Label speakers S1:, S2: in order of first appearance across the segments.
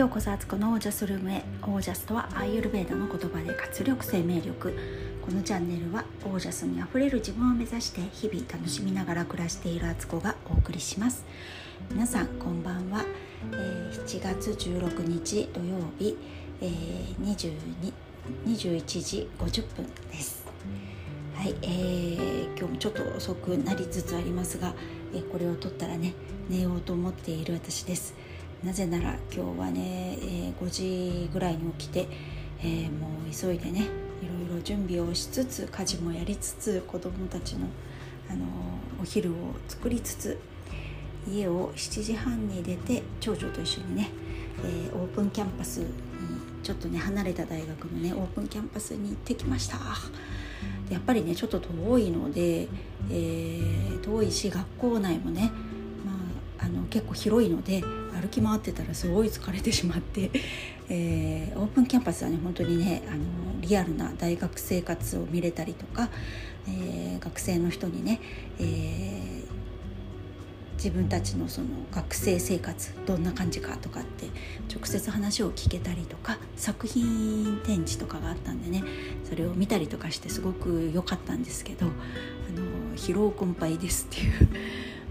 S1: ようこそアツコのオージャスルームへオージャスとはアーユルベーダの言葉で活力生命力。このチャンネルはオージャスにあふれる自分を目指して日々楽しみながら暮らしているアツコがお送りします。皆さんこんばんは、えー、7月16日土曜日、えー、21時50分です。はい、えー、今日もちょっと遅くなりつつありますが、えー、これを撮ったらね寝ようと思っている私です。なぜなら今日はね、えー、5時ぐらいに起きて、えー、もう急いでねいろいろ準備をしつつ家事もやりつつ子どもたちの、あのお昼を作りつつ家を7時半に出て長女と一緒にね、えー、オープンキャンパスにちょっとね離れた大学のねオープンキャンパスに行ってきました。やっぱりねちょっと遠いので、えー、遠いし学校内もね、あ、の結構広いので歩き回ってたらすごい疲れてしまって、えー、オープンキャンパスはね本当にねあのリアルな大学生活を見れたりとか、えー、学生の人にね、えー、自分たちのその学生生活どんな感じかとかって直接話を聞けたりとか作品展示とかがあったんでねそれを見たりとかしてすごく良かったんですけどあの疲労困憊ですっていう。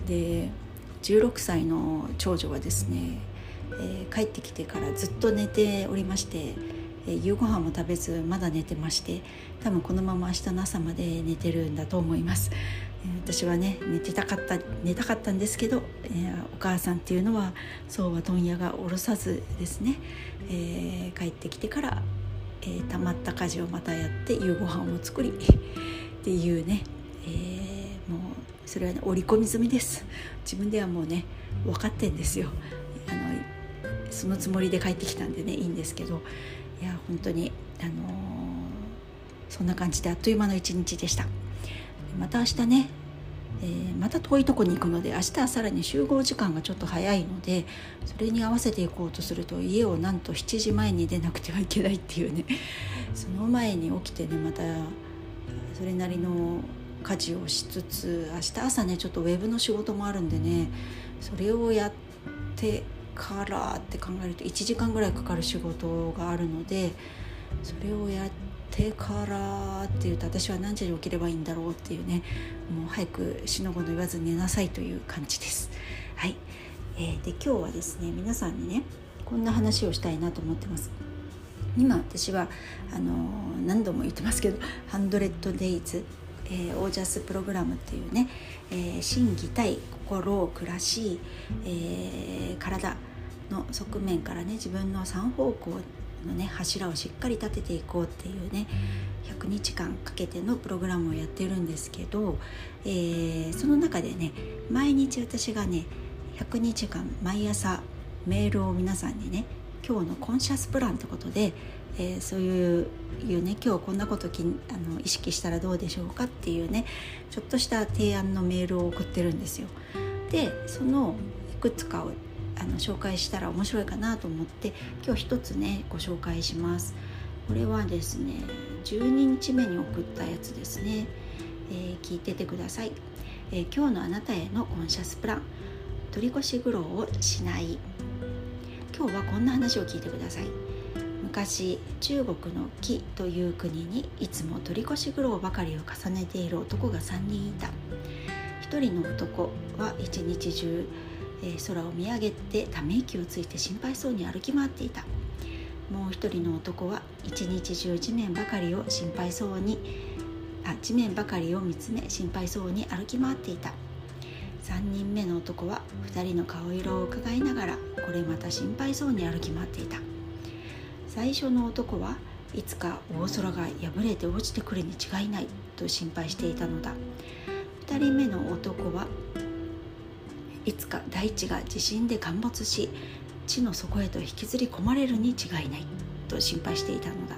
S1: で16歳の長女はですね、えー、帰ってきてからずっと寝ておりまして、えー、夕ご飯も食べずまだ寝てまして多分このまま明日の朝まで寝てるんだと思います、え、私はね寝てたかった寝たかったんですけど、えー、お母さんっていうのはそうは問屋が下ろさずですね、えー、帰ってきてから、えー、たまった家事をまたやって夕ご飯を作りっていうね、えー、もうそれはね織り込み済みです。自分ではもうね分かってんですよ。あのそのつもりで帰ってきたんでねいいんですけど。いや本当にあのー、そんな感じであっという間の一日でした。また明日ねえー、また遠いとこに行くので明日はさらに集合時間がちょっと早いのでそれに合わせていこうとすると家をなんと7時前に出なくてはいけないっていうね。その前に起きてねまたそれなりの家事をしつつ明日朝ねちょっとウェブの仕事もあるんでねそれをやってからって考えると1時間ぐらいかかる仕事があるのでそれをやってからっていうと私は何時に起きればいいんだろうっていうねもう早くしのごの言わず寝なさいという感じです。はい、えー、で今日はですね皆さんにねこんな話をしたいなと思ってます。今私はあのー、何度も言ってますけど「100 days えー、オージャスプログラムっていうね、えー、心技体心暮らし、えー、体の側面からね自分の3方向のね柱をしっかり立てていこうっていうね100日間かけてのプログラムをやってるんですけど、えー、その中でね毎日私がね100日間毎朝メールを皆さんにね今日のコンシャスプランってことでえー、そういういうね今日こんなこときあの意識したらどうでしょうかっていうねちょっとした提案のメールを送ってるんですよ。でそのいくつかをあの紹介したら面白いかなと思って今日一つねご紹介します。これはですね12日目に送ったやつですね、えー、聞いててください、えー、今日のあなたへのコンシャスプラン取り越し苦労をしない今日はこんな話を聞いてください。昔中国の紀という国にいつも取り越し苦労ばかりを重ねている男が3人いた。1人の男は一日中、えー、空を見上げてため息をついて心配そうに歩き回っていた。もう一人の男は一日中地面ばかりを心配そうにあ地面ばかりを見つめ心配そうに歩き回っていた。3人目の男は2人の顔色を伺いながらこれまた心配そうに歩き回っていた。最初の男はいつか大空が破れて落ちてくるに違いないと心配していたのだ。2人目の男はいつか大地が地震で陥没し地の底へと引きずり込まれるに違いないと心配していたのだ。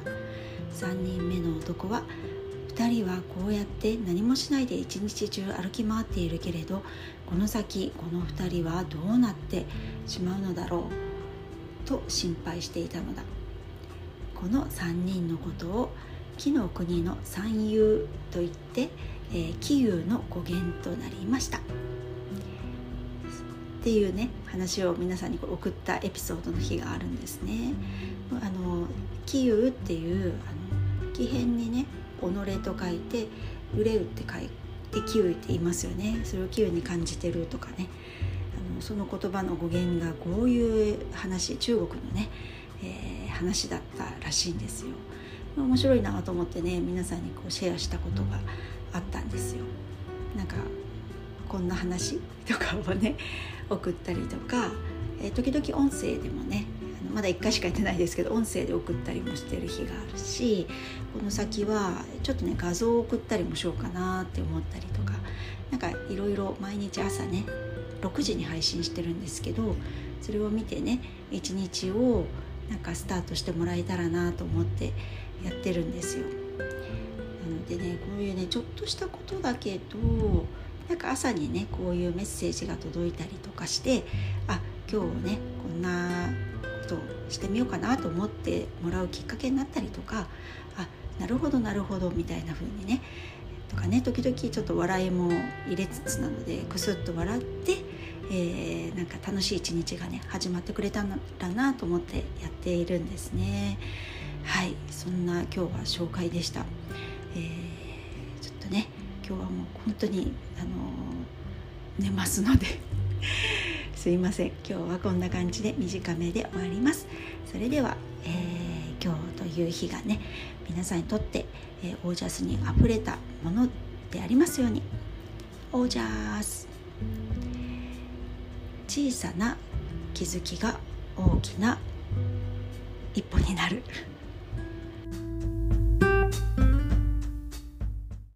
S1: 3人目の男は2人はこうやって何もしないで一日中歩き回っているけれどこの先この2人はどうなってしまうのだろうと心配していたのだこの3人のことを紀の国の三遊といって、えー、紀遊の語源となりましたっていうね話を皆さんに送ったエピソードの日があるんですね。あのキユっていうあの木片にね己と書いて憂うって書いてキウイって言いますよね。それをキウイに感じてるとかね。あのその言葉の語源がこういう話中国のね、えー、話だったらしいんですよ。面白いなと思ってね皆さんにこうシェアしたことがあったんですよ。なんかこんな話とかをね 送ったりとか、えー、時々音声でもねまだ1回しかやってないですけど音声で送ったりもしてる日があるしこの先はちょっとね画像を送ったりもしようかなって思ったりとかなんかいろいろ毎日朝ね6時に配信してるんですけどそれを見てね一日をなんかスタートしてもらえたらなと思ってやってるんですよ。なのでねこういうねちょっとしたことだけどなんか朝にねこういうメッセージが届いたりとかしてあ今日ねこんなとしてみようかなと思ってもらうきっかけになったりとかあなるほどなるほどみたいな風にねとかね時々ちょっと笑いも入れつつなのでクスッと笑って、えー、なんか楽しい一日がね始まってくれたらなと思ってやっているんですね。はいそんな今日は紹介でした、えー、ちょっとね今日はもう本当にあのー、寝ますのですいません。今日はこんな感じで短めで終わります。それでは、えー、今日という日がね皆さんにとって、えー、オージャスにあふれたものでありますように。オージャス。小さな気づきが大きな一歩になる。